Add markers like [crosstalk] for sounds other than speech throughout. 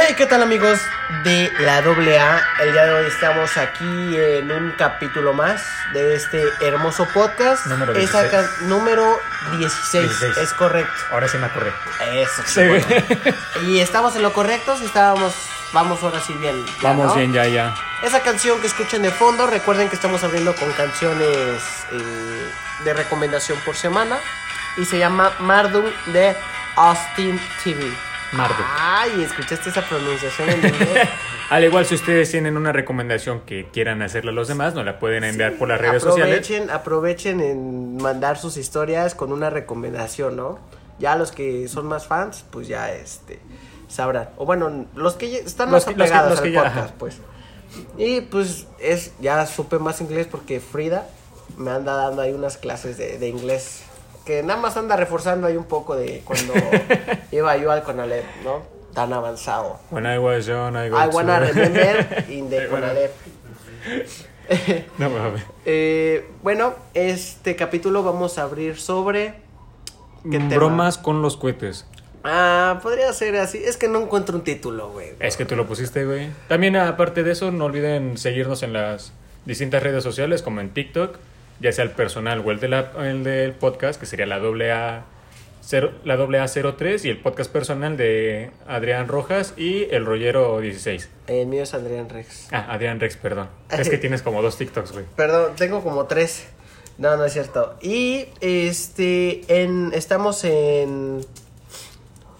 Hey, ¿qué tal amigos de la AA? El día de hoy estamos aquí en un capítulo más de este hermoso podcast. Número Esa 16. ca- número 16, 16. es correcto. Ahora sí me acordé. Eso. Sí. bueno. [laughs] Y estamos en lo correcto, si estábamos, vamos ahora sí bien. ya, Vamos ¿no? bien, ya, ya. Esa canción que escuchan de fondo, recuerden que estamos abriendo con canciones eh, de recomendación por semana. Y se llama Marduk de Austin TV. Marduk. Ay, ¿escuchaste esa pronunciación en inglés? [laughs] Al igual, si ustedes tienen una recomendación que quieran hacerle a los demás, nos la pueden enviar por las redes sociales. aprovechen, en mandar sus historias con una recomendación, ¿no? Ya los que son más fans, pues ya este sabrán. O bueno, los que están Los más que- los que- apegados los al que ya, podcast, ajá. pues. Y pues es ya supe más inglés porque Frida me anda dando ahí unas clases de, de inglés que nada más anda reforzando ahí un poco de cuando [laughs] iba yo al Conalep, ¿no? Tan avanzado. When I was young, I I wanna to- remember [laughs] in the bueno. Conalep. [laughs] No mames. Eh, bueno, este capítulo vamos a abrir sobre. ¿Qué tema? Bromas con los cohetes. Ah, podría ser así. Es que no encuentro un título, güey. Es que tú lo pusiste, güey. También, aparte de eso, no olviden seguirnos en las distintas redes sociales, como en TikTok, ya sea el personal o el, de la- el del podcast, que sería la AA. La AA03 y el podcast personal de Adrián Rojas y el Rollero 16. El mío es Adrián Rex. Ah, Adrián Rex, perdón. Es que [laughs] tienes como dos TikToks, güey. Perdón, tengo como tres. No, no es cierto. Y este, en, estamos en,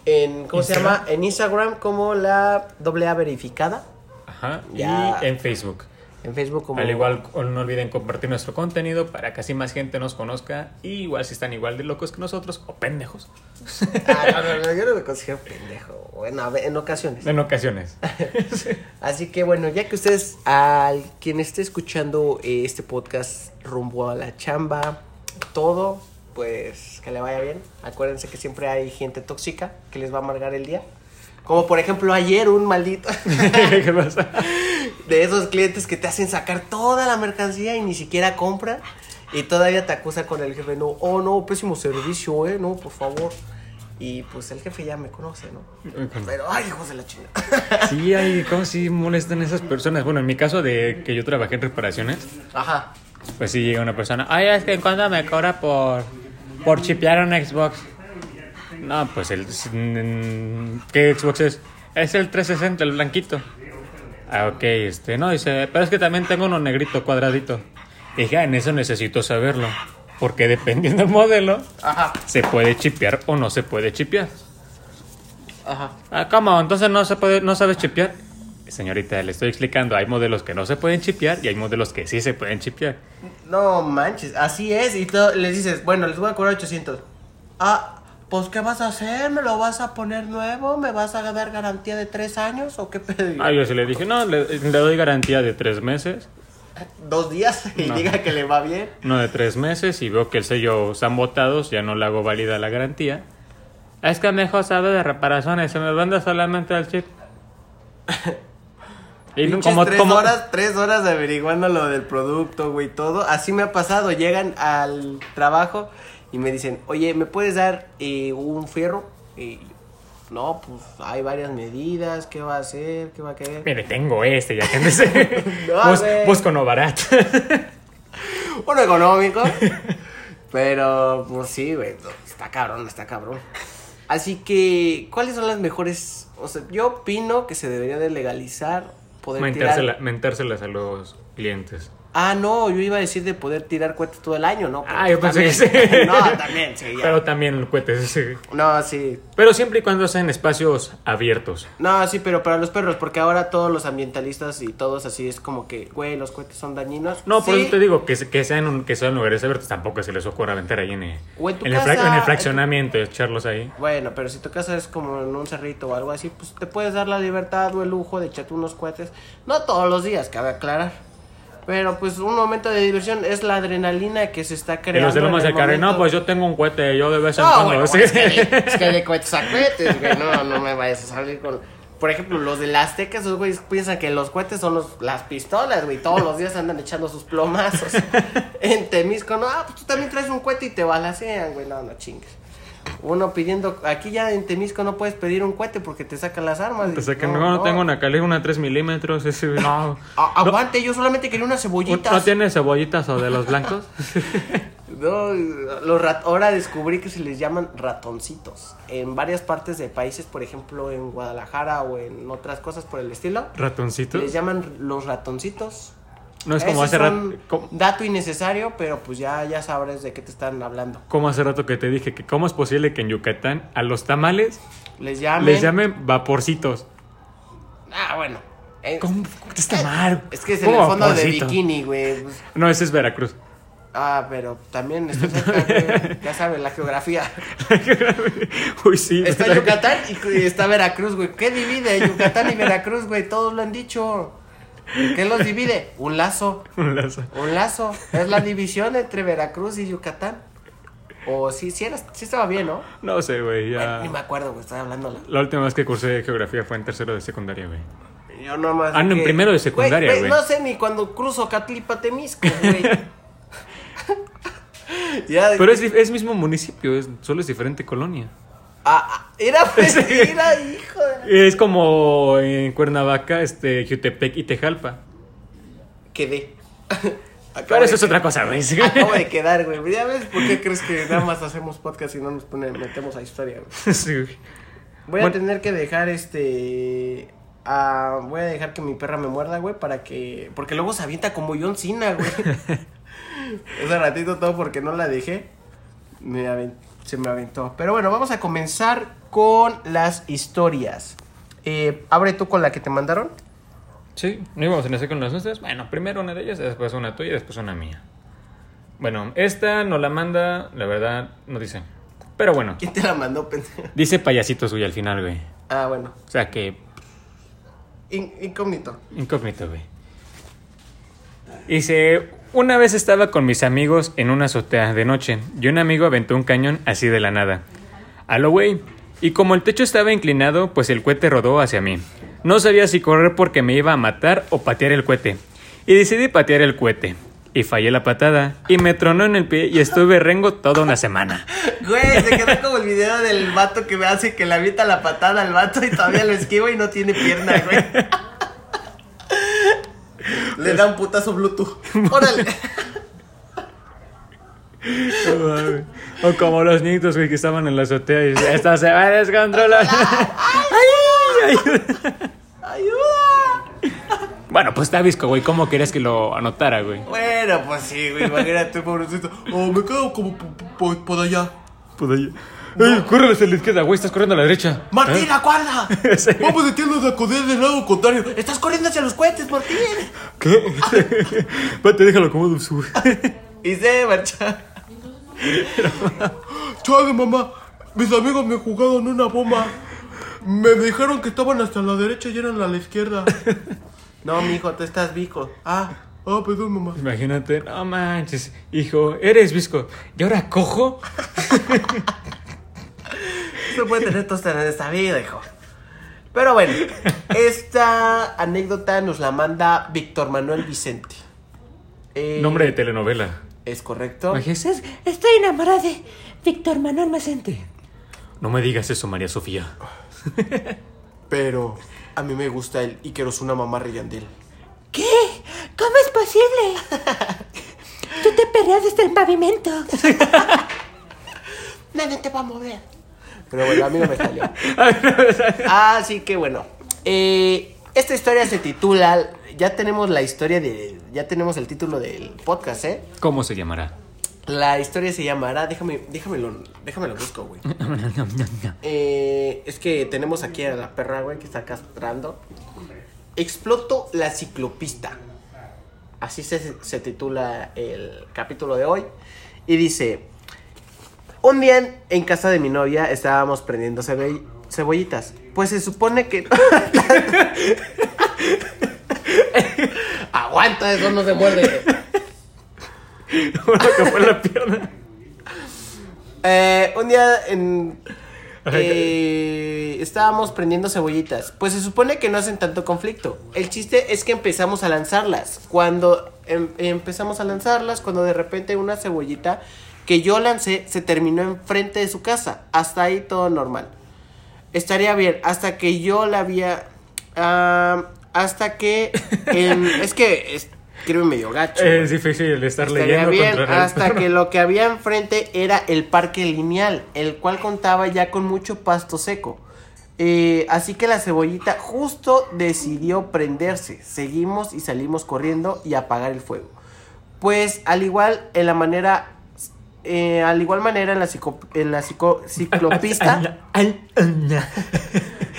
en, ¿cómo se Instagram. llama? En Instagram como la AA verificada. Ajá. Ya. Y en Facebook. En Facebook como. Al igual, no olviden compartir nuestro contenido para que así más gente nos conozca. Y igual si están igual de locos que nosotros o pendejos. [laughs] Ah, no, no, no, yo no me considero pendejo. Bueno, en ocasiones. En ocasiones. [laughs] Así que bueno, ya que ustedes, al quien esté escuchando eh, este podcast rumbo a la chamba, todo, pues que le vaya bien. Acuérdense que siempre hay gente tóxica que les va a amargar el día. Como por ejemplo ayer un maldito [laughs] ¿Qué pasa? De esos clientes que te hacen sacar toda la mercancía y ni siquiera compran. Y todavía te acusa con el jefe, no, oh no, pésimo servicio, eh, no, por favor. Y pues el jefe ya me conoce, ¿no? Pero, ay, hijos de la chingada. Sí, hay, ¿cómo sí molestan esas personas? Bueno, en mi caso de que yo trabajé en reparaciones, Ajá. pues sí llega una persona, ay, es que en cuánto me cobra por, por chipear un Xbox. No, pues el... mm, ¿Qué Xbox es? Es el 360, el blanquito. Ah, ok, este, no, dice, pero es que también tengo uno negrito cuadradito. Dije, ah, en eso necesito saberlo. Porque dependiendo del modelo, Ajá. se puede chipear o no se puede chipear. Ajá. Ah, ¿cómo? Entonces no se puede, no sabes chipear. Señorita, le estoy explicando, hay modelos que no se pueden chipear y hay modelos que sí se pueden chipear. No manches, así es. Y tú les dices, bueno, les voy a cobrar 800. Ah, pues ¿qué vas a hacer? ¿Me lo vas a poner nuevo? ¿Me vas a dar garantía de tres años? ¿O qué pedo? Ah, yo sí le dije, no, le, le doy garantía de tres meses, Dos días [laughs] y No. diga que le va bien. no de tres meses, y veo que el sello están botados, ya no le hago válida la garantía. Es que mejor sabe de reparaciones, se me vende solamente el chip. [laughs] y como, tres como- horas, tres horas averiguando lo del producto, güey, todo. Así me ha pasado. Llegan al trabajo y me dicen, oye, ¿me puedes dar eh, un fierro? Y no, pues hay varias medidas. ¿Qué va a hacer? ¿Qué va a querer? Mire, tengo este, ya que. [laughs] No, [laughs] Bus- busco no barato. [laughs] Uno económico. pero, pues sí, güey. Está cabrón, está cabrón. Así que, ¿cuáles son las mejores? O sea, yo opino que se debería de legalizar poder Mentársela- tirar. mentárselas a los clientes. Ah, no, yo iba a decir de poder tirar cohetes todo el año, ¿no? Pero Ah, yo pensé que sí. [laughs] No, también, sí, ya. Pero también cohetes, sí. No, sí. Pero siempre y cuando sean espacios abiertos. No, sí, pero para los perros, porque ahora todos los ambientalistas y todos así es como que, güey, los cohetes son dañinos. No, por Sí, eso te digo que, que sean un- que sean lugares abiertos. Tampoco se les ocurra aventar ahí en el, O en tu en el en el en fraccionamiento, echarlos ahí. Bueno, pero si tu casa es como en un cerrito o algo así, pues te puedes dar la libertad o el lujo de echarte unos cohetes. No todos los días, cabe aclarar. Pero pues un momento de diversión es la adrenalina que se está Y creando. los de Lomas del Carril, no, pues yo tengo un cohete, yo de vez en No, cuando. bueno, sí. es, que de, es que de [laughs] cohetes a cohetes, güey. No, no me vayas a salir con. Por ejemplo, los de la Azteca, esos güeyes piensan que los cohetes son los, las pistolas, güey. Todos los días andan echando sus plomazos. [laughs] en Temisco, no, ah, pues tú también traes un cohete y te balacean, güey. No, no chingues. Uno pidiendo, aquí ya en Temisco no puedes pedir un cohete porque te sacan las armas. Te sacan, no, no, tengo una calibre, una 3 milímetros, ese, no. [laughs] A- aguante, yo solamente quería unas cebollitas. ¿No tiene cebollitas o de los blancos? [laughs] No, los rat- ahora descubrí que se les llaman ratoncitos. En varias partes de países, por ejemplo en Guadalajara o en otras cosas por el estilo, ¿Ratoncitos? les llaman los ratoncitos. No es como Ese hace rato. Como, dato innecesario, pero pues ya, ya sabrás de qué te están hablando. como hace rato que te dije que cómo es posible que en Yucatán a los tamales Les llaman. les llamen vaporcitos. Ah, bueno. Eh, ¿Cómo? ¿Cómo está mal? Es que es en el ¿Cómo fondo de bikini, güey. Pues, No, ese es Veracruz. Ah, pero también está cerca, güey. [laughs] Ya sabes, la geografía. [laughs] Uy, sí. Está. Yucatán y está Veracruz, güey. ¿Qué divide Yucatán y Veracruz, güey? Todos lo han dicho. ¿Qué los divide? Un lazo. [laughs] Un lazo. Un lazo. Es la división entre Veracruz y Yucatán. O sí, sí, era, sí estaba bien, ¿no? No sé, güey, ni me acuerdo, güey. Estaba hablando la... La última vez que cursé geografía fue en tercero de secundaria, güey. Yo nomás. Ah, no, en primero de secundaria, güey. No sé ni cuando cruzo Catlipa Temisco, güey. [laughs] ya, Pero es, es mismo municipio, es, solo es diferente colonia. Ah, ah, era [laughs] mentira, hijo de. Es como en Cuernavaca, este, Jutepec y Tejalpa. Quedé. Acabo [laughs] Pero eso es otra cosa, güey. [laughs] Acabo de quedar, güey. ¿Ya ves por qué crees que nada más hacemos podcast y no nos pone- metemos a historia, güey? [laughs] Sí, güey. Voy a tener que dejar este. ah, voy a dejar que mi perra me muerda, güey, para que. Porque luego se avienta como John Cena, güey. Ese ratito todo porque no la dejé. Me aven- se me aventó. Pero bueno, vamos a comenzar con las historias. Eh, abre tú con la que te mandaron. Sí, no íbamos a iniciar con las nuestras. Bueno, primero una de ellas, después una tuya y después una mía. Bueno, esta nos la manda, la verdad, no dice. Pero bueno, ¿Quién te la mandó, pendejo? dice payasito suyo al final, güey. Ah, bueno. O sea que In- incógnito. Incógnito, güey. Dice, una vez estaba con mis amigos en una azotea de noche y un amigo aventó un cañón así de la nada. A lo güey. Y como el techo estaba inclinado, pues el cohete rodó hacia mí. No sabía si correr porque me iba a matar o patear el cohete. Y decidí patear el cohete. Y fallé la patada. Y me tronó en el pie y estuve rengo toda una semana. [laughs] Güey, se quedó como el video del vato que me hace que le avienta la patada al vato y todavía lo esquiva y no tiene pierna, güey. Le da un putazo Bluetooth. [laughs] Órale. o como los niños, güey, que estaban en la azotea y esto se va a descontrolar. ¡Ay! ayuda. ¡Ayuda! Bueno, pues está visco, güey. ¿Cómo querías que lo anotara, güey? Bueno, pues sí, güey. Imagínate, pobrecito. Oh, me quedo como po- po- por allá. ¡Ey, corre hacia la izquierda, güey! Estás corriendo a la derecha. ¡Martín, aguarda! [laughs] Sí. Vamos a tirarnos a correr del lado contrario. Estás corriendo hacia los cohetes, Martín. ¿Qué? [laughs] Espérate, déjalo como sube. Y se marcha. Chale, mamá. Mis amigos me jugaron una bomba. Me dijeron que estaban hasta la derecha y eran a la izquierda. [laughs] No, mijo, tú estás vico. Ah, ah, perdón, mamá. Imagínate, no manches, hijo, eres visco. ¿Y ahora cojo? No puede tener tosta en esta vida, hijo. Pero bueno, esta anécdota nos la manda Víctor Manuel Vicente. Eh, Nombre de telenovela. ¿Es correcto? Imagínate, Estoy enamorada de Víctor Manuel Macente. No me digas eso, María Sofía. Pero a mí me gusta el una mamá Rillandel. ¿Qué? ¿Cómo es posible? Tú te perreas desde el pavimento. [laughs] Nadie te va a mover. Pero bueno, a mí no me salió. [laughs] Así que bueno. eh, esta historia se titula. Ya tenemos la historia de. Ya tenemos el título del podcast, ¿eh? ¿Cómo se llamará? La historia se llamará. Déjame, déjamelo, déjamelo busco, güey. [laughs] Eh, es que tenemos aquí a la perra, güey, que está castrando. Exploto la ciclopista. Así se, se titula el capítulo de hoy. Y dice: Un día en, casa de mi novia estábamos prendiendo cebe- cebollitas. Pues se supone que. [laughs] Aguanta, eso no se muerde. [laughs] Ahora que fue la pierna. Eh, un día en, eh, estábamos prendiendo cebollitas. Pues se supone que no hacen tanto conflicto. El chiste es que empezamos a lanzarlas. Cuando em- empezamos a lanzarlas, cuando de repente una cebollita que yo lancé se terminó enfrente de su casa. Hasta ahí todo normal. Estaría bien, hasta que yo la había... hasta que... en- [laughs] es que escribe medio gacho. Es difícil estar Estaría leyendo bien hasta que lo que había enfrente era el parque lineal, el cual contaba ya con mucho pasto seco. Eh, así que la cebollita justo decidió prenderse. Seguimos y salimos corriendo y apagar el fuego. Pues al igual en la manera, eh, al igual manera en la, psico- en la psico- ciclopista. [laughs]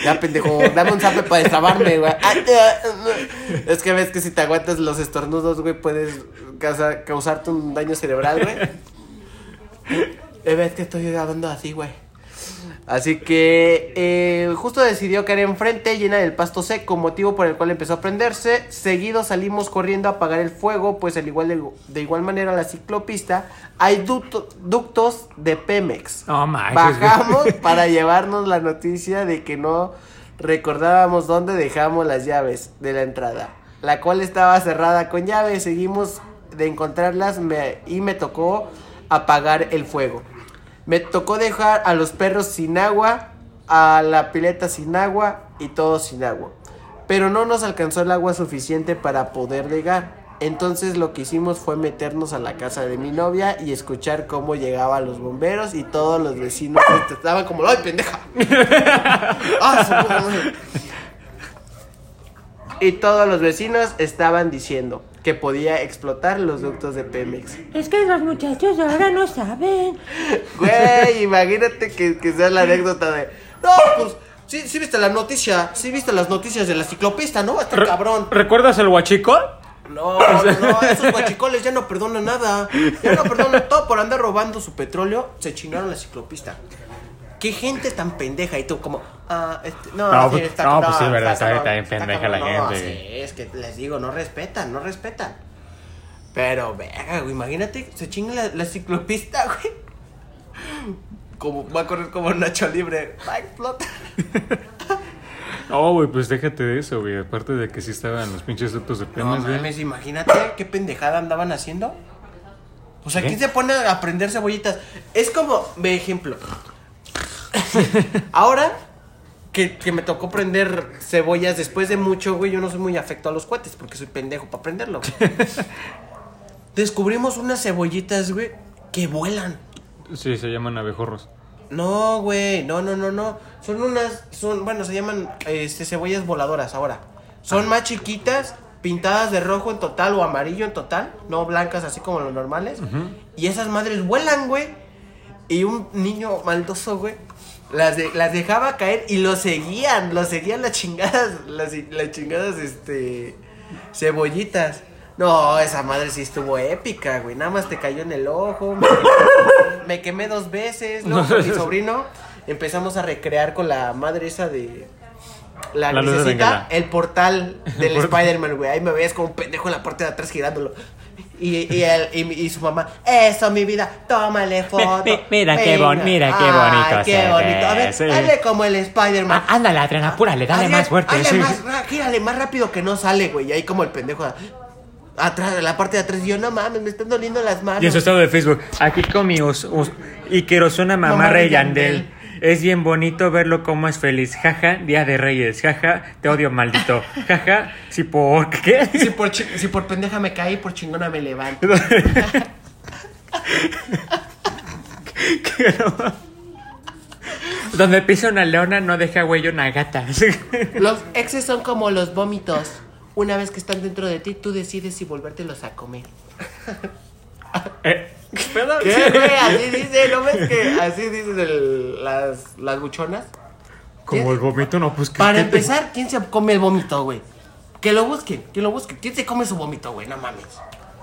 Ya, pendejo, dame un zape para destrabarme, güey. Ah, Es que ves que si te aguantas los estornudos, güey, puedes causa- causarte un daño cerebral, güey. [laughs] Eh, Ves que estoy hablando así, güey. Así que eh, justo decidió caer enfrente, llena del pasto seco, motivo por el cual empezó a prenderse. Seguido salimos corriendo a apagar el fuego, pues al igual de, de igual manera la ciclopista hay ducto- ductos de Pemex. Manches, güey. Bajamos [laughs] para llevarnos la noticia de que no recordábamos dónde dejamos las llaves de la entrada, la cual estaba cerrada con llave. Seguimos de encontrarlas me- y me tocó apagar el fuego. Me tocó dejar a los perros sin agua, a la pileta sin agua y todo sin agua. Pero no nos alcanzó el agua suficiente para poder regar. Entonces lo que hicimos fue meternos a la casa de mi novia y escuchar cómo llegaban los bomberos y todos los vecinos estaban como, ¡ay, pendeja! [laughs] ¡Ah! Y todos los vecinos estaban diciendo que podía explotar los ductos de Pemex. Es que los muchachos ahora no saben. Güey, [laughs] imagínate que, que sea la anécdota de. No, pues, sí, sí viste la noticia. Sí viste las noticias de la ciclopista, ¿no? Está Re- cabrón. ¿Recuerdas el huachico? No, [laughs] no, no, esos guachicoles ya no perdonan nada. Ya no perdonan todo por andar robando su petróleo. Se chingaron la ciclopista. Qué gente tan pendeja. Y tú, como, ah, este, no, No, pues- está no, pues sí, verdad, está- está bien pendeja la No, gente. sí, es que les digo, no respetan, no respetan. Pero, verga, güey, imagínate, se chinga la, la ciclopista, [laughs] güey. Como, va a correr como Nacho Libre. Va a explotar. [laughs] No, güey, pues déjate de eso, güey. Aparte de que sí estaban los pinches ductos de No penas, güey. mames, imagínate qué pendejada andaban haciendo. O sea. ¿quién se pone a prender cebollitas? Es como, ve ejemplo. Ahora que, que me tocó prender cebollas después de mucho, güey, yo no soy muy afecto a los cohetes porque soy pendejo para prenderlo. güey. [laughs] Descubrimos unas cebollitas, güey, que vuelan. Sí, se llaman abejorros. No, güey, no, no, no, no. Son unas, son, bueno, se llaman este, cebollas voladoras ahora. Son más chiquitas, pintadas de rojo en total o amarillo en total, no blancas así como los normales. Y esas madres vuelan, güey. Y un niño maldoso, güey, las, de- las dejaba caer y lo seguían, lo seguían las chingadas, las, las chingadas, este, cebollitas. No, esa madre sí estuvo épica, güey. Nada más te cayó en el ojo. Me, me quemé dos veces. Luego con mi [laughs] sobrino empezamos a recrear con la madre esa de. La, Bengala. el portal [laughs] del. Spider-Man, güey. Ahí me ves como un pendejo en la parte de atrás girándolo. Y, y, él- y, y su mamá, eso, mi vida, tómale foto. mi- mira qué bon- mira qué Ay, bonito qué bonito. A ver, sí. hazle como el Spider-Man. Ah, ándale, Adrián, apúrale, dale Adrián, más fuerte. hazle sí. más, ra- gírale más rápido que no sale, güey. Y ahí como el pendejo atrás, en la parte de atrás. Y yo, no mames, me están doliendo las manos. Y en su estado de Facebook. Aquí con mi us, us- y quiero una mamá Mamá rey de Yandel. Yandel. Es bien bonito verlo como es feliz. Jaja, Día de Reyes. Jaja, te odio maldito. Jaja, si por qué. Si por, si por pendeja me caí, por chingona me levanto. [laughs] Donde pisa una leona no deja huello una gata. Los exes son como los vómitos. Una vez que están dentro de ti, tú decides si volvértelos a comer. Eh, ¿Qué pedo? ¿Qué, güey? Así dice, ¿no ves que así dicen el- las, las buchonas? Como el vómito, no, pues que. Para que te- empezar, ¿quién se come el vómito, güey? Que lo busquen, que lo busquen. ¿Quién se come su vómito, güey? No mames.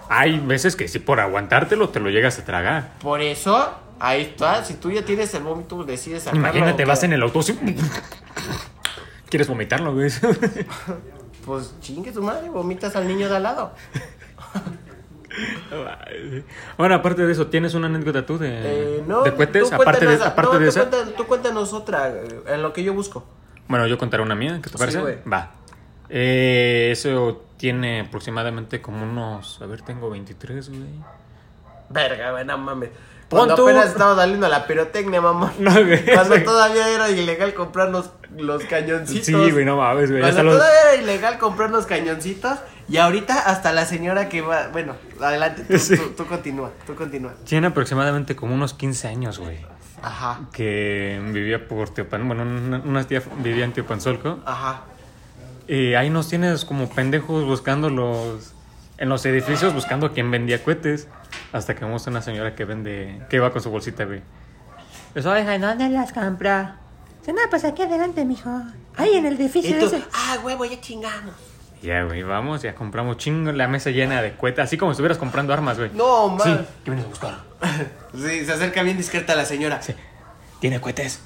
Hay veces que sí, por aguantártelo te lo llegas a tragar. Por eso, ahí está. Si tú ya tienes el vómito, decides sacarlo. Imagínate, ¿o vas en el auto así, [laughs] Quieres vomitarlo, güey. [laughs] Pues chingue su madre, vomitas al niño de al lado. Bueno, aparte de eso, ¿tienes una anécdota tú de, Eh, no. de cohetes? Aparte de, cuéntanos- aparte no, de tú esa. cuéntanos- tú cuéntanos otra, eh, en lo que yo busco. Bueno, yo contaré una mía, ¿qué te Sí, parece? güey. Va. Eh, eso tiene aproximadamente como unos. A ver, tengo 23, güey. Verga, güey, no mames. Cuando apenas estaba saliendo la pirotecnia, mamá. [laughs] No, güey. Cuando todavía era ilegal comprar los, los cañoncitos. Sí, güey, no mames, güey. Cuando los- todavía era ilegal comprar los cañoncitos. Y ahorita hasta la señora que va. Bueno, adelante, tú, Sí. tú, tú continúa, tú continúa. Tiene aproximadamente como unos 15 años, güey. Ajá, Que vivía por Teopan. Bueno, una, una tía vivía en Teopanzolco. ajá. Y ahí nos tienes como pendejos buscando los. En los edificios buscando a quién vendía cohetes. Hasta que vemos a una señora que vende. Que va con su bolsita, güey. Pues, oiga, Ay, ¿dónde las compra? Dice, no, pues aquí adelante, mijo. Ahí en el Y edificio tú, ese. ah, huevo, ya chingamos. Ya, güey, vamos, ya compramos chingo la mesa llena de cohetes. Así como si estuvieras comprando armas, güey. No, man. Sí, Sí. ¿qué vienes a buscar? [laughs] se acerca bien discreta la señora. Sí. ¿Tiene cohetes?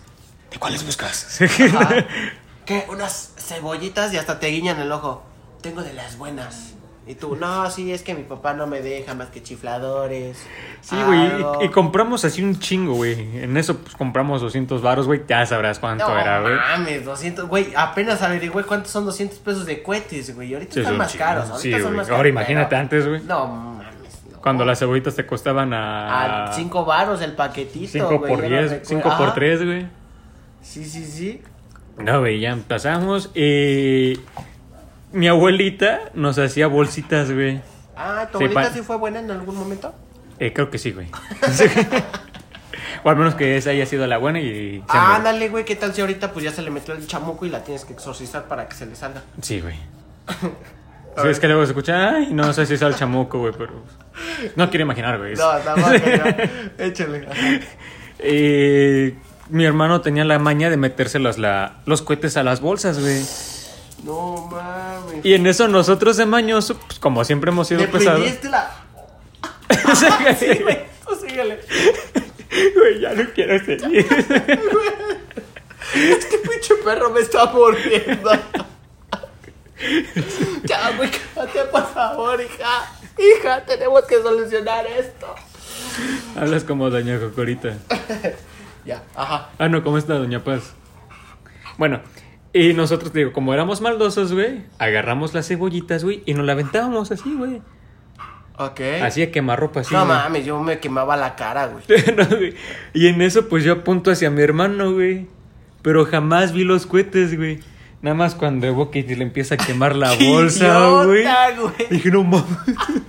¿De cuáles buscas? [laughs] [laughs] ¿Qué? Unas cebollitas y hasta te guiñan el ojo. Tengo de las buenas. Y tú, no, sí, es que mi papá no me deja más que chifladores. Sí, güey, algo". y, y compramos así un chingo, güey. En eso, pues, compramos 200 varos, güey. Ya sabrás cuánto No era, güey. mames, 200, güey, apenas averigüé cuántos son 200 pesos de cohetes, güey. Ahorita Sí, están son más chingos. caros, ahorita Sí, son más Ahora caros, imagínate pero- antes, güey. No mames. no. Cuando las cebollitas te costaban a... A 5 varos el paquetito, 5 güey, por yo no 10, recuerdo. 5 por Ajá. 3, güey. Sí, sí, sí. No, güey, ya pasamos. Y... Mi abuelita nos hacía bolsitas, güey. Ah, ¿tu abuelita sí fue buena en algún momento? Eh, creo que sí, güey. [laughs] O al menos que esa haya sido la buena y... Ah, ándale, güey, ¿qué tal si ahorita pues ya se le metió el chamuco y la tienes que exorcizar para que se le salga? Sí, güey. [laughs] Sí, es que luego se escucha, ay, no sé si es el chamuco, güey, pero... No quiero imaginar, güey. No, tampoco, ya. [laughs] Échale. Eh, mi hermano tenía la maña de metérselos la, los cohetes a las bolsas, güey. No mames. Y en eso nosotros de mañoso, pues como siempre hemos sido ¿Le pesados. la...? Sí, [laughs] Sí, güey, tú síguele. Güey, ya no quiero seguir. Este pinche perro me está mordiendo. ya, güey, cállate, por favor, hija. Hija, tenemos que solucionar esto. Hablas como doña Cocorita. [laughs] Ya, ajá. Ah, no, ¿cómo está doña Paz? Bueno, y nosotros, digo, como éramos maldosos, güey, agarramos las cebollitas, güey, y nos la aventábamos así, güey. Ok. Así a quemarropa, así. no güey. mames, yo me quemaba la cara, güey. [laughs] No, güey. Y en eso, pues yo apunto hacia mi hermano, güey. Pero jamás vi los cohetes, güey. Nada más cuando Evo Kitty le empieza a quemar la [laughs] ¡Qué bolsa, güey! Dije, no mames. [laughs]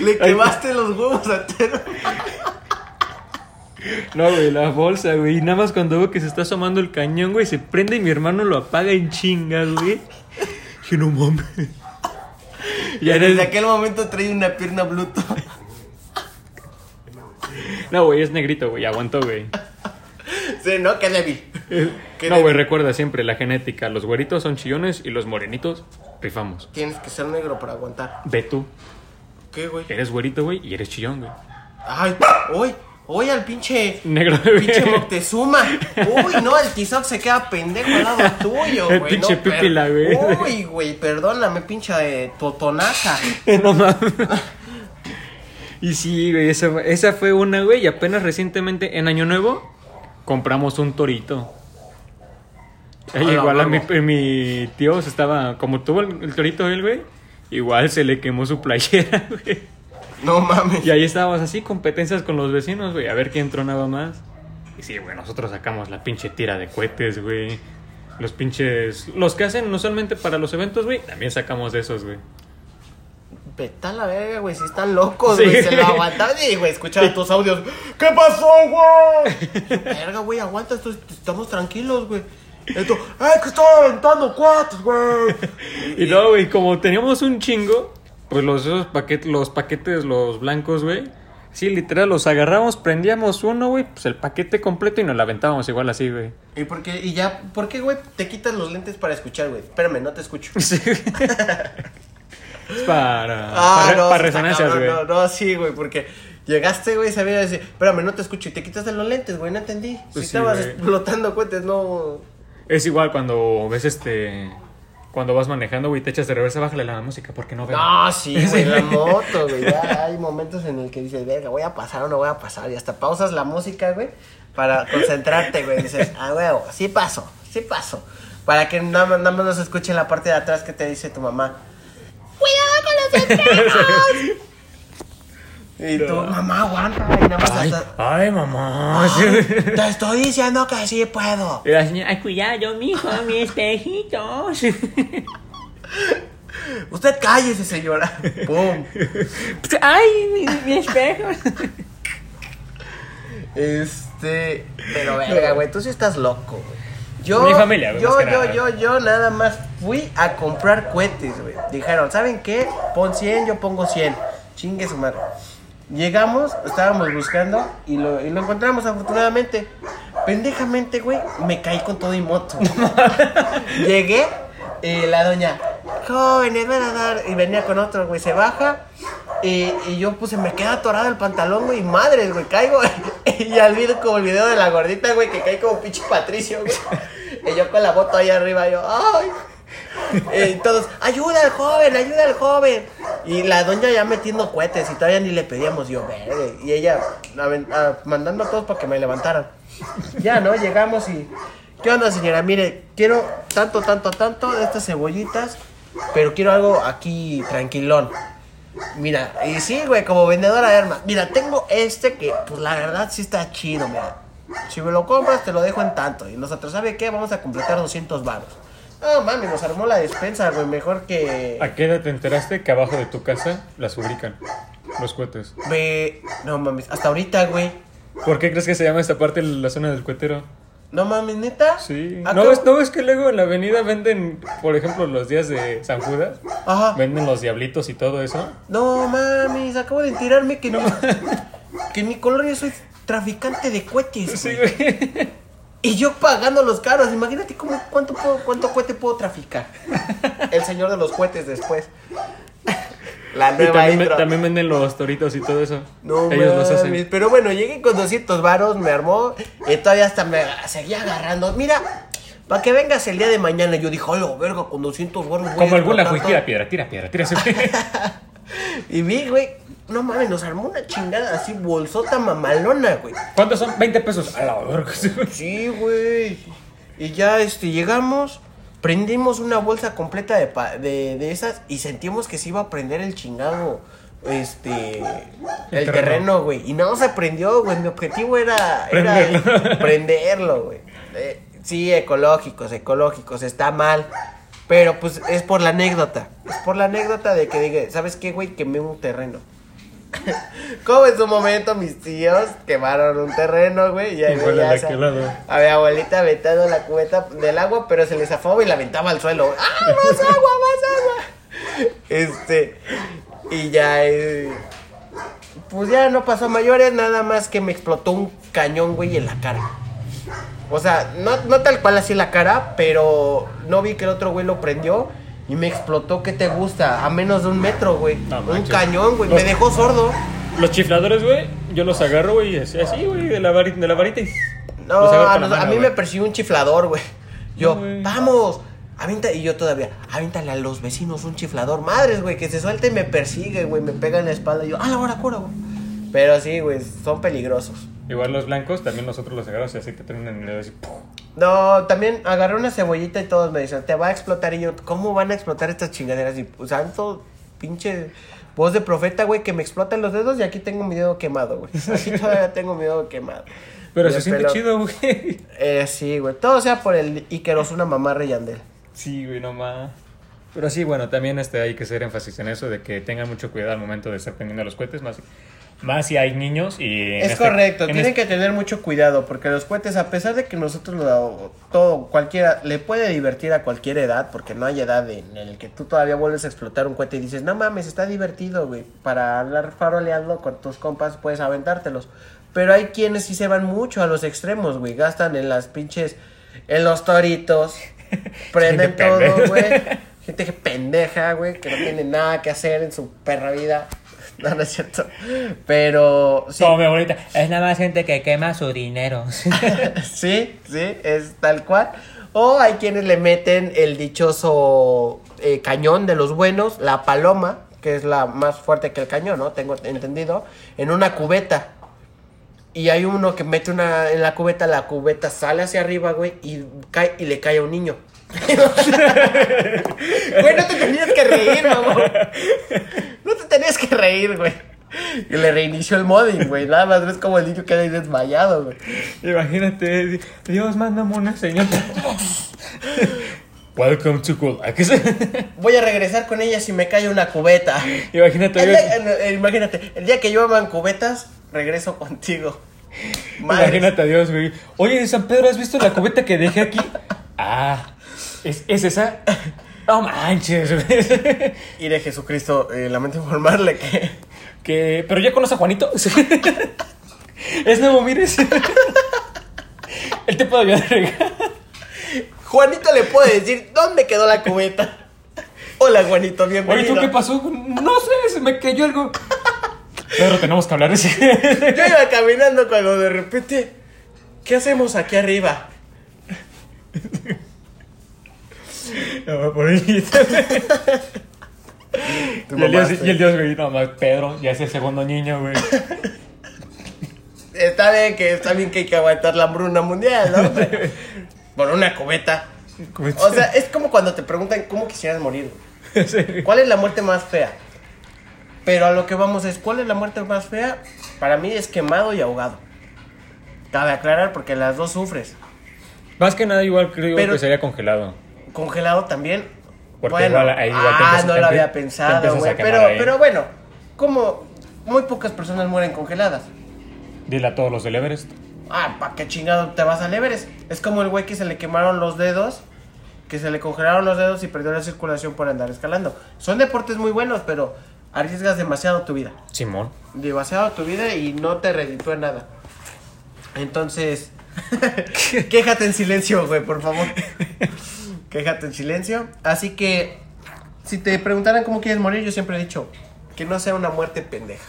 Le quemaste los huevos a Tero. No, güey, la bolsa, güey. Y nada más cuando veo que se está asomando el cañón, güey, se prende y mi hermano lo apaga en chinga, güey. Dije, no mames. [laughs] Ya Desde aquel momento traía una pierna Bluetooth. [laughs] No, güey, es negrito, güey. Aguantó, güey. Sí, ¿no? Qué débil. Qué No, güey, recuerda siempre la genética. Los güeritos son chillones y los morenitos rifamos. Tienes que ser negro para aguantar. Ve tú. ¿Qué, güey? Eres güerito, güey, y eres chillón, güey. Ay, hoy, hoy al pinche. Negro, güey. Pinche Moctezuma. Uy, no, el Tizoc se queda pendejo al lado tuyo, güey. El pinche no, pípila, güey. Uy, güey, perdóname, pinche de totonaca. [laughs] no mames. Y sí, güey, esa, fue- esa fue una, güey. Y apenas recientemente, en Año Nuevo, compramos un torito. Eh, Hola, igual a mi tío se estaba, como tuvo el, el torito él, güey, igual se le quemó su playera, [laughs] güey. No mames. Y ahí estábamos así, competencias con los vecinos, güey, a ver quién tronaba más. Y sí, güey, nosotros sacamos la pinche tira de cohetes, güey. Los pinches. Los que hacen usualmente para los eventos, güey, también sacamos de esos, güey. Vete a la verga, güey, si están locos, Sí. güey, se lo aguantaban y, güey, escuchaba tus audios. ¿Qué pasó, güey? Verga, güey, aguanta, esto, estamos tranquilos, güey. Esto, ¡ay, que estaba aventando cuates, güey! [laughs] Y no, güey, como teníamos un chingo, pues los, esos paquetes, los paquetes, los blancos, güey. Sí, literal, los agarramos, prendíamos uno, güey, pues el paquete completo y nos la aventábamos igual así, güey. ¿Y por qué? Y ya, ¿por qué, güey, te quitas los lentes para escuchar, güey? Espérame, no te escucho. [laughs] Sí. es para, Ah, para, no, para resonancias, güey. No, no, sí, güey, porque llegaste, güey, sabía decir, espérame, no te escucho y te quitas de los lentes, güey, no entendí. Si Pues sí, estabas explotando cohetes, no. Es igual cuando ves este. Cuando vas manejando, güey, te echas de reversa, bájale la música porque no veo. No, [laughs] sí, güey, la moto, güey. Ya hay momentos en el que dices, verga, voy a pasar o no voy a pasar. Y hasta pausas la música, güey, para concentrarte, güey. Dices, ah, huevo, sí paso, sí paso. Para que nada más, nada más no se escuche en la parte de atrás que te dice tu mamá. ¡Cuidado con los [laughs] espejos! Y tú, mamá, aguanta. Y nada más Ay, hasta- ay, mamá. Te estoy diciendo que sí puedo. Y la señora, Ay, cuidado, mijo, mi espejito. [laughs] Usted cállese, señora. Pum. Ay, mi, mi espejo. Este. Pero verga, güey, tú sí estás loco, güey. Yo, Mi familia, güey, yo, yo, nada. yo, yo nada más fui a comprar cohetes, güey. Dijeron, ¿saben qué? Pon 100, yo pongo 100. Chingue su madre. Llegamos, estábamos buscando y lo, y lo encontramos afortunadamente. Pendejamente, güey, me caí con todo y moto. [laughs] Llegué, y la doña, jóvenes, van a dar. Y venía con otro, güey, se baja. Y, y yo, pues, se me queda atorado el pantalón, güey, madres, güey, caigo. [laughs] y ya olvido como el video de la gordita, güey, que cae como pinche Patricio, güey. Y yo con la moto ahí arriba, yo, ¡ay! Y todos, ayuda al joven, ayuda al joven. Y la doña ya metiendo cohetes y todavía ni le pedíamos yo, verga. Y ella aven- a- mandando a todos para que me levantaran. Ya, ¿no? Llegamos y. ¿Qué onda, señora? Mire, quiero tanto, tanto, tanto de estas cebollitas, pero quiero algo aquí tranquilón. Mira, y sí, güey, como vendedora de armas. Mira, tengo este que, pues la verdad sí está chido, mira. Si me lo compras, te lo dejo en tanto. Y nosotros, ¿sabe qué? Vamos a completar 200 baros. No, mami, nos armó la despensa, güey, mejor que... ¿A qué edad te enteraste que abajo de tu casa las fabrican? Los cohetes. Ve... No, mames, hasta ahorita, güey. ¿Por qué crees que se llama esta parte la zona del cohetero? No mames, ¿neta? Sí. Acá- ¿No ves, ¿No ves que luego en la avenida venden, por ejemplo, los días de San Judas? Ajá. Venden los diablitos y todo eso. No, mames, acabo de enterarme que no... que en mi colonia soy traficante de cohetes, Sí, güey. Y yo pagando los caros, imagínate cómo, cuánto, puedo, cuánto cohete puedo traficar. El señor de los cohetes después. La Y nueva también, intro. también venden los toritos y todo eso. No Ellos los hacen. Pero bueno, llegué con 200 varos, me armó y todavía hasta me seguía agarrando. Mira, para que vengas el día de mañana. Yo dije, hola, verga, con 200 varos. Como explotar güey, todo". tira piedra, tira piedra, tira [laughs] Y vi, güey, no mames, nos armó una chingada así, bolsota mamalona, güey. ¿Cuántos son? 20 pesos. A la verga. Sí, güey. Y ya este, llegamos, prendimos una bolsa completa de, pa- de, de esas y sentimos que se iba a prender el chingado. Este. El, terreno. terreno, güey. Y no se prendió, güey. Mi objetivo era. era Prenderlo. [laughs] prenderlo, güey. Eh, sí, ecológicos, ecológicos. Está mal. Pero pues es por la anécdota. Es por la anécdota de que diga, ¿sabes qué, güey? Quemé un terreno. Como en su momento mis tíos quemaron un terreno, güey. Y ahí Igual lado. a mi abuelita aventando la cubeta del agua, pero se le zafaba y la aventaba al suelo. ¡Ah, más agua, más agua! Este, y ya, eh, pues ya no pasó a mayores, nada más que me explotó un cañón, güey, en la cara. O sea, no, no tal cual así la cara, pero no vi que el otro güey lo prendió y me explotó, ¿qué te gusta? A menos de un metro, güey. No un cañón, güey, Los- me dejó sordo. Los chifladores, güey, yo los agarro, güey, así, güey, de la varita, de la varita y... No, a, mano, mí me persiguió un chiflador, güey. Yo, vamos, avienta, y yo todavía, avíntale a los vecinos un chiflador. Madres, güey, que se suelte y me persigue, güey, me pega en la espalda. Y yo, ah, ahora cura, güey. Pero sí, güey, son peligrosos. Igual los blancos, también nosotros los agarramos y así te traen en el dedo así. No, también agarré una cebollita y todos me dicen, te va a explotar. Y yo, ¿cómo van a explotar estas chingaderas? Y santo, pinche voz de profeta, güey, que me explotan los dedos y aquí tengo mi dedo quemado, güey. [laughs] Aquí todavía tengo mi dedo quemado. Pero se siente chido, güey. [laughs] Eh, sí, güey. Todo sea por el Iqueros, una mamá Yandel. Sí, güey, no más. Pero sí, bueno, también este, hay que hacer énfasis en eso, de que tengan mucho cuidado al momento de estar prendiendo los cohetes, más, más si hay niños y... Es este- correcto, en tienen este- que tener mucho cuidado porque los cohetes, a pesar de que nosotros lo- todo, cualquiera, le puede divertir a cualquier edad, porque no hay edad en el que tú todavía vuelves a explotar un cohete y dices, no mames, está divertido, güey, para hablar faroleando con tus compas puedes aventártelos. Pero hay quienes sí se van mucho a los extremos, güey, gastan en las pinches, en los toritos, [laughs] prenden todo, güey. Gente que pendeja, güey, que no tiene nada que hacer en su perra vida. [laughs] No, no es cierto. Pero sí. Como mi abuelita. Es nada más gente que quema su dinero. [laughs] [laughs] Sí, sí, es tal cual. O hay quienes le meten el dichoso eh, cañón de los buenos, la paloma, que es la más fuerte que el cañón, ¿no? Tengo entendido, en una cubeta. Y hay uno que mete una en la cubeta, la cubeta sale hacia arriba, güey, y cae y le cae a un niño. [laughs] güey, no te tenías que reír, mamón. No te tenías que reír, güey. Y le reinició el modding, güey. Nada más ves como el niño queda ahí desmayado, güey. Imagínate, Dios, mándame una señal. Welcome to Gulag. Voy a regresar con ella si me cae una cubeta. Imagínate, El Dios, día- eh, imagínate, el día que lluevan cubetas, regreso contigo. Imagínate a Dios, güey. Oye, San Pedro, ¿has visto la cubeta que dejé aquí? Ah, ¿es, es esa? No manches. Y de Jesucristo, eh, lamento informarle que. Que, pero ya conoce a Juanito. Es nuevo, mires. Él te puede ayudar. Juanito le puede decir dónde quedó la cubeta. Hola, Juanito, Oye, bienvenido. ¿tú qué pasó? No sé, se me cayó algo. Pedro, tenemos que hablar de ese. Yo iba caminando cuando de repente. ¿Qué hacemos aquí arriba? Y el, dios, y el dios, güey, no más, Pedro, ya es el segundo niño, güey. Está bien que está bien que hay que aguantar la hambruna mundial, ¿no? Pero- Por una cubeta. O sea, es como cuando te preguntan cómo quisieras morir. [laughs] güey. ¿Cuál es la muerte más fea? Pero a lo que vamos es, ¿cuál es la muerte más fea? Para mí es quemado y ahogado. Cabe aclarar porque las dos sufres. Más que nada, igual creo Pero- que sería congelado. Congelado también. Porque bueno, igual ahí igual ah, no lo había pensado, güey. Pero, ahí. pero bueno, como muy pocas personas mueren congeladas. Dile a todos los del Everest. Ah, ¿para qué chingado te vas al Everest? Es como el güey que se le quemaron los dedos, que se le congelaron los dedos y perdió la circulación por andar escalando. Son deportes muy buenos, pero arriesgas demasiado tu vida. Simón. Demasiado tu vida y no te reditúa nada. Entonces, [laughs] quéjate en silencio, güey, por favor. [laughs] Quéjate en silencio. Así que, si te preguntaran cómo quieres morir, yo siempre he dicho que no sea una muerte pendeja.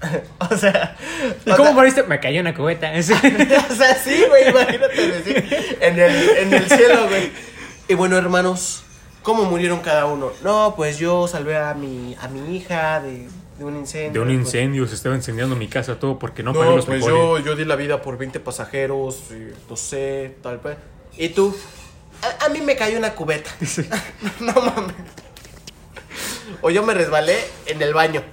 [laughs] o sea, ¿Y o cómo sea- moriste? Me cayó una cubeta. [laughs] o sea, sí, güey, imagínate decir en el, en el cielo, güey. Y bueno, hermanos, ¿cómo murieron cada uno? No, pues yo salvé a mi, a mi hija de, de un incendio. De un pues- incendio, se estaba incendiando mi casa, todo porque no, pagué No, los pues yo, yo di la vida por 20 pasajeros, y no sé, tal vez. ¿Y tú? A, a mí me cayó una cubeta. [laughs] [laughs] no mames. O yo me resbalé en el baño. [laughs]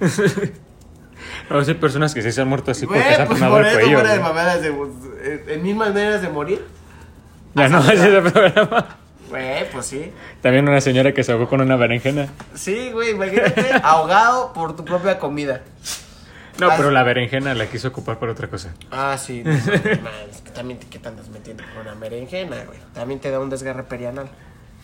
No, hay personas que sí se han muerto así porque se han pues por el eso cuello. fuera de güey. mamadas de... en- En mil maneras de morir. Ya no, así de programa. Güey, pues sí. También una señora que se ahogó con una berenjena. Sí, güey, imagínate ahogado por tu propia comida. No, Ah, pero la berenjena la quiso ocupar para otra cosa. Ah, sí. no, man, [laughs] es que también te- andas metiendo con una berenjena, güey. También te da un desgarre perianal.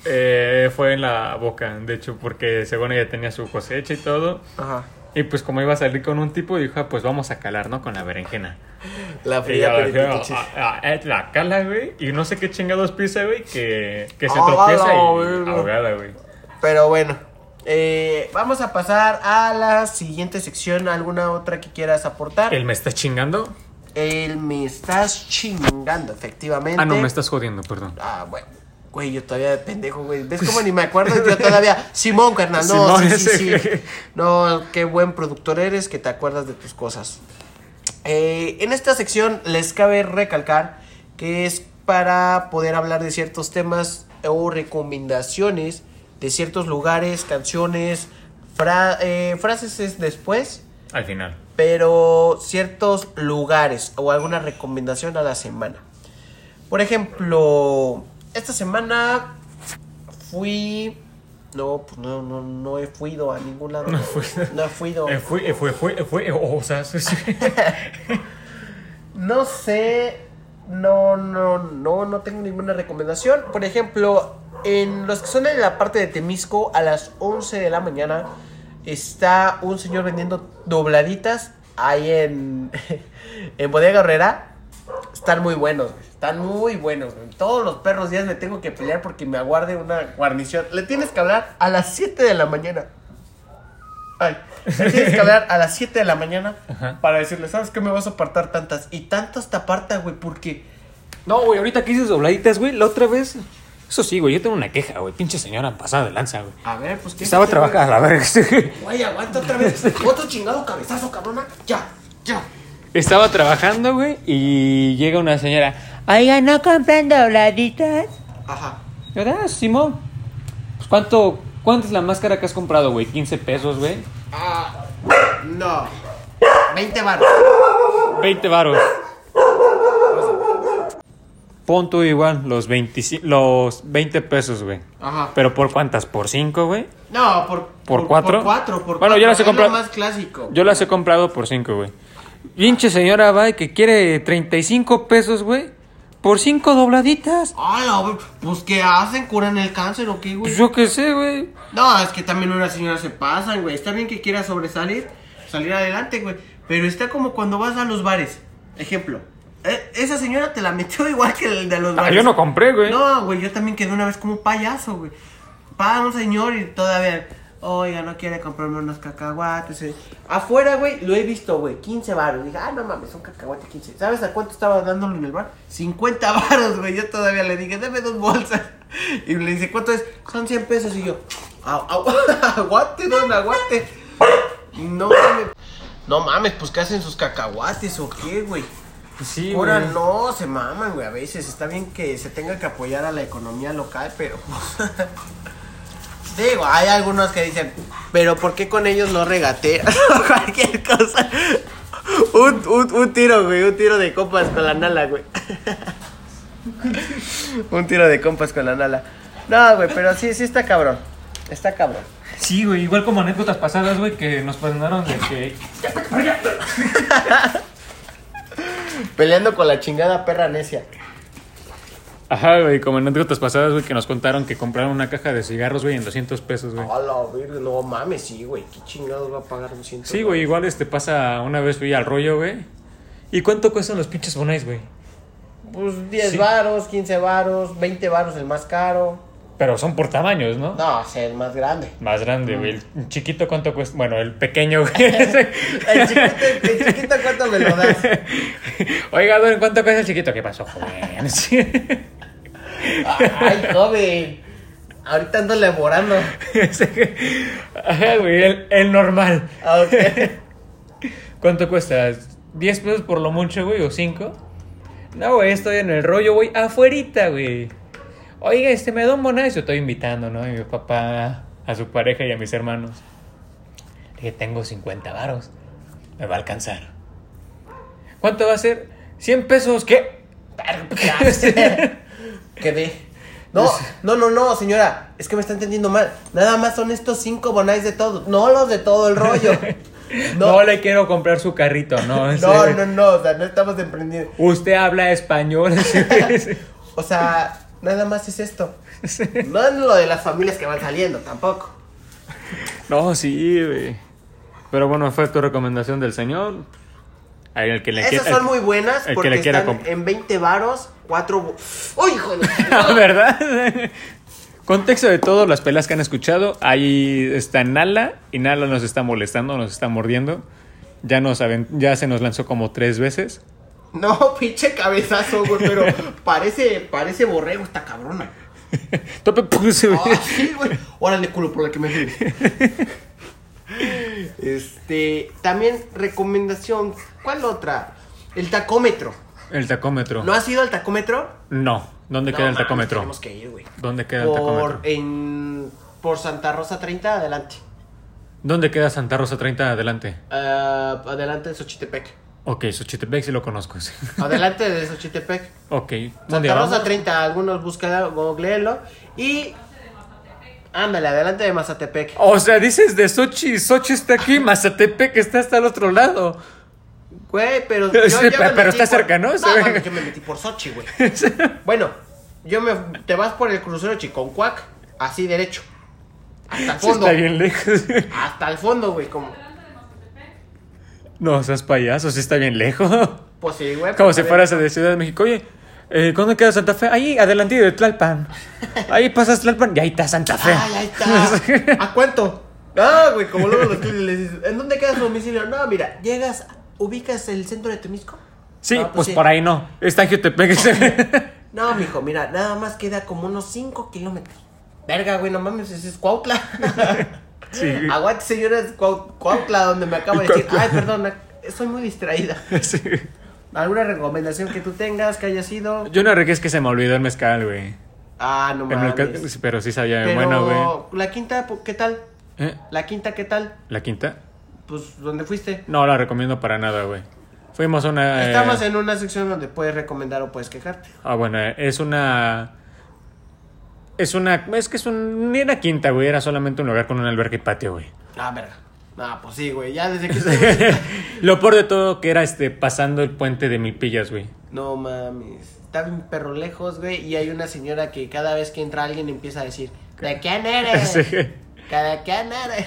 Eh, fue en la boca, de hecho, porque según ella tenía su cosecha y todo. Ajá. Y pues como iba a salir con un tipo, dijo, ah, pues vamos a calar, ¿no? Con la berenjena. La fría ah, ah, ah, la cala, güey. Y no sé qué chingados pisa, güey, que, que se Ahogada, tropieza y ahogada, güey. Pero bueno, eh, vamos a pasar a la siguiente sección. ¿Alguna otra que quieras aportar? ¿El me está chingando? El me estás chingando, efectivamente. Ah, no, me estás jodiendo, perdón. Ah, bueno. Güey, yo todavía de pendejo, güey. ¿Ves cómo ni me acuerdo? [laughs] Yo todavía. Simón, carnal. No, Simón, sí, sí, sí. No, qué buen productor eres que te acuerdas de tus cosas. Eh, en esta sección les cabe recalcar que es para poder hablar de ciertos temas o recomendaciones de ciertos lugares, canciones, fra- eh, frases es después, Al final. pero ciertos lugares o alguna recomendación a la semana. Por ejemplo, esta semana fui... No, pues no, no, no he fuido a ningún lado. No, no he fuido. Eh, fue, eh, fue, fue, fue, eh, o sea, sí, sí. [laughs] No sé, no, no, no, no tengo ninguna recomendación. Por ejemplo, en los que son en la parte de Temisco, a las 11 de la mañana, está un señor vendiendo dobladitas ahí en, [laughs] en Bodega Herrera. Están muy buenos, están muy buenos. Todos los perros días me tengo que pelear porque me aguarde una guarnición. Le tienes que hablar a las 7 de la mañana. Ay, le tienes que hablar a las 7 de la mañana Ajá. para decirle, ¿sabes qué me vas a apartar tantas? Y tantas te aparta, güey, porque... No, güey, ahorita que dices dobladitas, güey, la otra vez. Eso sí, güey, yo tengo una queja, güey. Pinche señora pasada de lanza, güey. A ver, pues qué... Estaba trabajando, a ver. Güey, [laughs] Güey, aguanta otra vez. Otro chingado cabezazo, cabrona. Ya, ya. Estaba trabajando, güey, y llega una señora. Oiga, ¿no compran dobladitas? Ajá. Ah, Simón. Pues, ¿cuánto, ¿Cuánto es la máscara que has comprado, güey? 15 pesos, güey. Ah, no. 20 baros. 20 varos. Pon tú igual los, 25 los 20 pesos, güey. Ajá. Pero ¿por cuántas? ¿Por 5, güey? No, por, ¿Por cuatro? Por cuatro, por Bueno, cuatro. yo las he comprado- más clásico. Yo las he comprado por 5, güey. Pinche señora va que quiere 35 pesos, güey. Por 5 dobladitas. Hola, güey. Pues, ¿qué hacen? ¿Curan el cáncer o qué, güey? Pues yo qué sé, güey. No, es que también unas señoras se pasan, güey. Está bien que quiera sobresalir, salir adelante, güey. Pero está como cuando vas a los bares. Ejemplo. Eh, esa señora te la metió [laughs] igual que el de los Ah, bares. yo no compré, güey. No, güey, yo también quedé una vez como un payaso, güey. Paga un señor y todavía, oiga, no quiere comprarme unos cacahuates. eh. Afuera, güey, lo he visto, güey, 15 baros. Dije, ah, no mames, un cacahuate 15. ¿Sabes a cuánto estaba dándolo en el bar? 50 baros, güey. Yo todavía le dije, dame dos bolsas. [laughs] Y le dice, ¿cuánto es? Son 100 pesos. Y yo, "Au, au, [laughs] aguante, don, aguante. No mames. No mames, pues, ¿qué hacen sus cacahuates o qué, güey? Sí, Ahora güey. no, se maman, güey. A veces está bien que se tenga que apoyar a la economía local, pero. pues, [laughs] Digo, hay algunos que dicen, pero ¿por qué con ellos no regateas? [laughs] cualquier cosa. Un, un, un tiro, güey, un tiro de compas con la nala, güey. [laughs] un tiro de compas con la nala. No, güey, pero sí, sí está cabrón. Está cabrón. Sí, güey. Igual como anécdotas pasadas, güey, que nos mandaron de que... Peleando con la chingada perra necia. Ajá, güey. Como anécdotas pasadas, güey, que nos contaron que compraron una caja de cigarros, güey, en 200 pesos, güey. Hola, virgen, no mames, sí, güey. ¿Qué chingados va a pagar 200? Sí, güey. Igual este pasa... Una vez fui al rollo, güey. ¿Y cuánto cuestan los pinches bonais, güey? Pues 10 Sí. varos, 15 varos, 20 varos el más caro. Pero son por tamaños, ¿no? No, o sea, el más grande. Más grande, güey. El chiquito, ¿cuánto cuesta? Bueno, el pequeño, güey. [laughs] El chiquito, el chiquito ¿cuánto me lo das? [laughs] Oiga, don, ¿cuánto cuesta el chiquito? ¿Qué pasó, joven? [laughs] Ay, joven. Ahorita ando laborando. Ajá, güey, el, el normal. Ah, ok. ¿Cuánto cuesta? ¿10 pesos por lo mucho, güey? ¿O 5? No, güey, estoy en el rollo, güey, afuerita, güey. Oiga, este, me da un bonais. Yo estoy invitando, ¿no? A mi papá, a su pareja y a mis hermanos. Le dije, tengo 50 varos. Me va a alcanzar. ¿Cuánto va a ser? 100 pesos, ¿qué? Quedé. No, no, no, no, señora. Es que me está entendiendo mal. Nada más son estos cinco bonais de todo. No los de todo el rollo. [laughs] No, No, le quiero comprar su carrito, no. [laughs] no, no, no. O sea, no estamos emprendiendo. Usted habla español. [laughs] O sea, nada más es esto. [laughs] No es lo de las familias que van saliendo, tampoco. No, sí, güey. Pero bueno, fue tu recomendación del señor. Ahí el que le Esas quiera- son muy buenas que porque le quiera están en 20 varos, 4... ¡Uy, hijo de... [laughs] ¿Verdad? [laughs] Contexto de todo, las pelas que han escuchado. Ahí está Nala y Nala nos está molestando, nos está mordiendo. Ya, nos ya se nos lanzó como tres veces. No, [laughs] pinche cabezazo, güey, pero parece, parece borrego esta cabrona. [laughs] Tope, puse, güey. Ah, sí, güey. Órale, culo, por la que me fui. [laughs] Este, también recomendación, ¿cuál otra? El tacómetro. El tacómetro. ¿No has ido al tacómetro? No. ¿Dónde No queda el mames, tacómetro? Tenemos que ir, güey. ¿Dónde queda el Por, tacómetro? en, por Santa Rosa 30, adelante. ¿Dónde queda Santa Rosa 30 adelante? Ah, adelante de Xochitepec. Ok, Xochitepec sí lo conozco. sí. [laughs] Adelante de Xochitepec. ok. ¿Dónde Santa Rosa vamos? 30, algunos buscan, googleenlo. Y. Ándale, adelante de Mazatepec. O sea, dices de Sochi, Sochi está aquí, Mazatepec está hasta el otro lado. Güey, pero. [laughs] Sí, Yo, yo pero- está cerca, ¿no? Bueno, yo me metí por Sochi, güey. [laughs] Bueno, yo me. Te vas por el crucero Chiconcuac, así derecho. Hasta el Sí fondo. está bien lejos. Hasta el fondo, güey. Como. No, seas payaso, sí está bien lejos. [laughs] Pues sí, güey. Como pues, si fueras de Ciudad de México. Oye, eh, ¿cuándo queda Santa Fe? Ahí, adelante de Tlalpan. [laughs] Ahí pasas Tlalpan y ahí está Santa Fe. Ay, ahí está. [laughs] ¿A cuánto? Ah, güey, como luego los clientes les dices, ¿en dónde queda su domicilio? No, mira, llegas, ubicas el centro de Temisco. Sí, No, pues sí. por ahí no. Está en Jutepec. No, mijo, mira, nada más queda como unos 5 kilómetros. Verga, güey, no mames, ese es Cuautla. Sí. Aguante, señora, es Cuau- Cuautla, donde me acabo de decir, ay, perdón, estoy muy distraída. [laughs] Sí. ¿Alguna recomendación que tú tengas, que haya sido? Yo no regué es que se me olvidó el mezcal, güey. Ah, no El mezcal- mames. Pero sí sabía Pero, bueno, güey. la quinta, ¿qué tal? ¿Eh? La quinta, ¿qué tal? ¿La quinta? pues, ¿dónde fuiste? No la recomiendo para nada, güey. Fuimos a una... eh, Estamos en una sección donde puedes recomendar o puedes quejarte. Ah, bueno, eh, es una... Es una... Es que es un... Ni una quinta, güey. Era solamente un lugar con un albergue y patio, güey. Ah, verga. Ah, pues sí, güey. Ya desde que [laughs] estoy... Lo peor de todo que era este pasando el puente de Milpillas, güey. No mames. Está bien perro lejos, güey. Y hay una señora que cada vez que entra alguien empieza a decir: ¿De quién eres? [laughs] Sí. ¿De quién eres?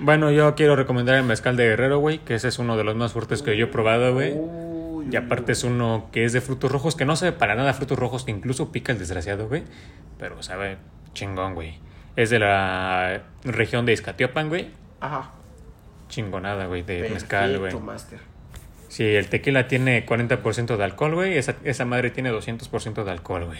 Bueno, yo quiero recomendar el mezcal de Guerrero, güey, que ese es uno de los más fuertes que yo he probado, güey. Y aparte es uno que es de frutos rojos, que no sabe para nada frutos rojos, que incluso pica el desgraciado, güey. Pero sabe chingón, güey. Es de la región de Izcatiopan, güey. Ajá. Chingonada, güey, de mezcal, güey. Perfecto, master. Si el tequila tiene 40% de alcohol, güey, esa, esa madre tiene 200% de alcohol, güey.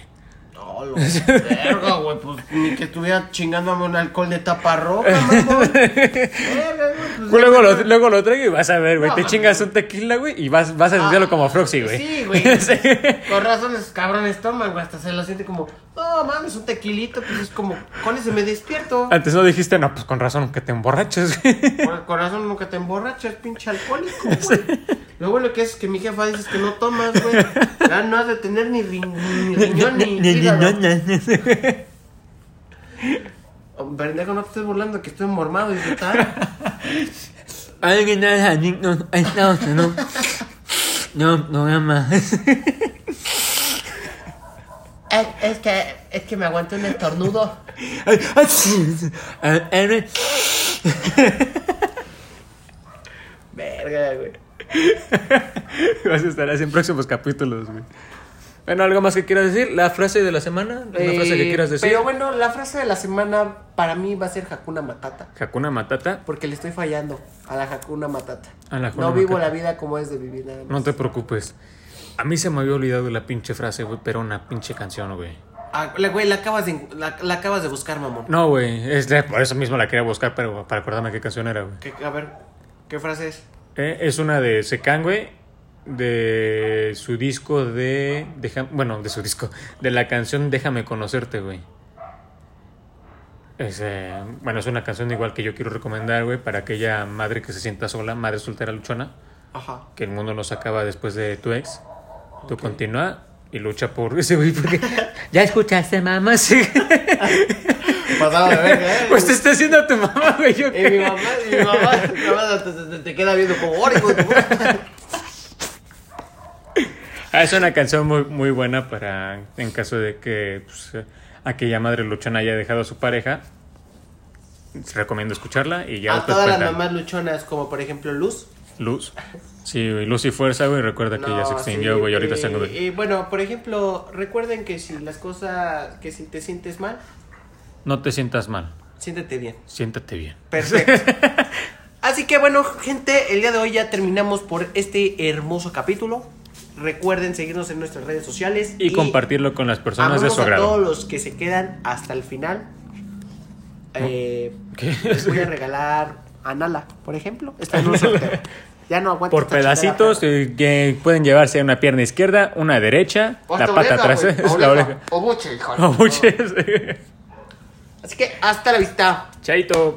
No, lo verga, güey. Pues ni que estuviera chingándome un alcohol de tapa roja, mamón. [laughs] Verga, güey. Pues, Luego lo, luego lo traigo y vas a ver, güey. No, te chingas un tequila, güey, y vas, vas a sentirlo como Froxy, güey. Sí, güey. [laughs] Sí. Con razón esos cabrones toman, güey. Hasta se lo siente como, no mames, un tequilito. Pues es como, con ese me despierto. Antes no dijiste, no, pues con razón que te emborraches, güey. Por corazón nunca te emborrachas, pinche alcohólico, güey. Lo bueno que es que mi jefa dice que no tomas, güey. Ya no has de tener ni, ri- ni riñón ni hígado. Oh, Pendejo, no te estés burlando que estoy mormado y tal. Alguien es adicto a Unidos. No, no nada más. Es, es que, es que me aguanto un estornudo. Eres Verga, güey. [laughs] Vas a estar así en próximos capítulos, güey. Bueno, ¿algo más que quieras decir? ¿La frase de la semana? ¿Una frase que Eh, quieras decir? Pero bueno, la frase de la semana para mí va a ser Hakuna Matata. Hakuna Matata. Porque le estoy fallando a la Hakuna Matata. A la Hakuna no vivo Matata. la vida como es de vivir nada más. No te preocupes. A mí se me había olvidado la pinche frase, güey, pero una pinche canción, güey. Ah, la, güey, la acabas, de, la, la acabas de buscar, mamón. No, güey, es de- por eso mismo la quería buscar, pero para acordarme qué canción era, güey. ¿Qué- a ver, ¿qué frase es? Eh, es una de Secan, güey, de su disco de... deja- bueno, de su disco, de la canción Déjame conocerte, güey. Es, eh, bueno, es una canción igual que yo quiero recomendar, güey, para aquella madre que se sienta sola, madre soltera luchona, Ajá. que el mundo no se acaba después de tu ex. Tú continúa y lucha por [laughs] ese güey, porque... ¿Ya escuchaste, mamá? Sí. [laughs] Pasado de verga, ¿eh? Pues te está haciendo tu mamá, güey. ¿yo Y mi mamá, y mi mamá, mi mamá te, queda viendo como "Ora, hijo de tu puta". [laughs] Ah, es una canción muy, muy buena para en caso de que pues, aquella madre luchona haya dejado a su pareja. Recomiendo escucharla y ya A todas las mamás luchonas, como por ejemplo Luz. Luz. Sí, güey, Luz y Fuerza, güey. Recuerda que ya se No, extinguió, sí, güey. ahorita eh, están de- Y bueno, por ejemplo, recuerden que si las cosas, que si te sientes mal, No te sientas mal. siéntete bien. Siéntate bien. Perfecto. [laughs] Así que bueno, gente, el día de hoy ya terminamos por este hermoso capítulo. Recuerden seguirnos en nuestras redes sociales Y, compartirlo con las personas de su a todos agrado. los que se quedan hasta el final. Eh, ¿Qué? les voy a [laughs] regalar a Nala, por ejemplo. Está en un [laughs] sorteo. Ya no aguanto. Por chingada, pedacitos que pueden llevarse una pierna izquierda, una derecha, O la pata [laughs] o la oreja, oreja. O buche, hijo O buches. Así que hasta la vista. Chaito.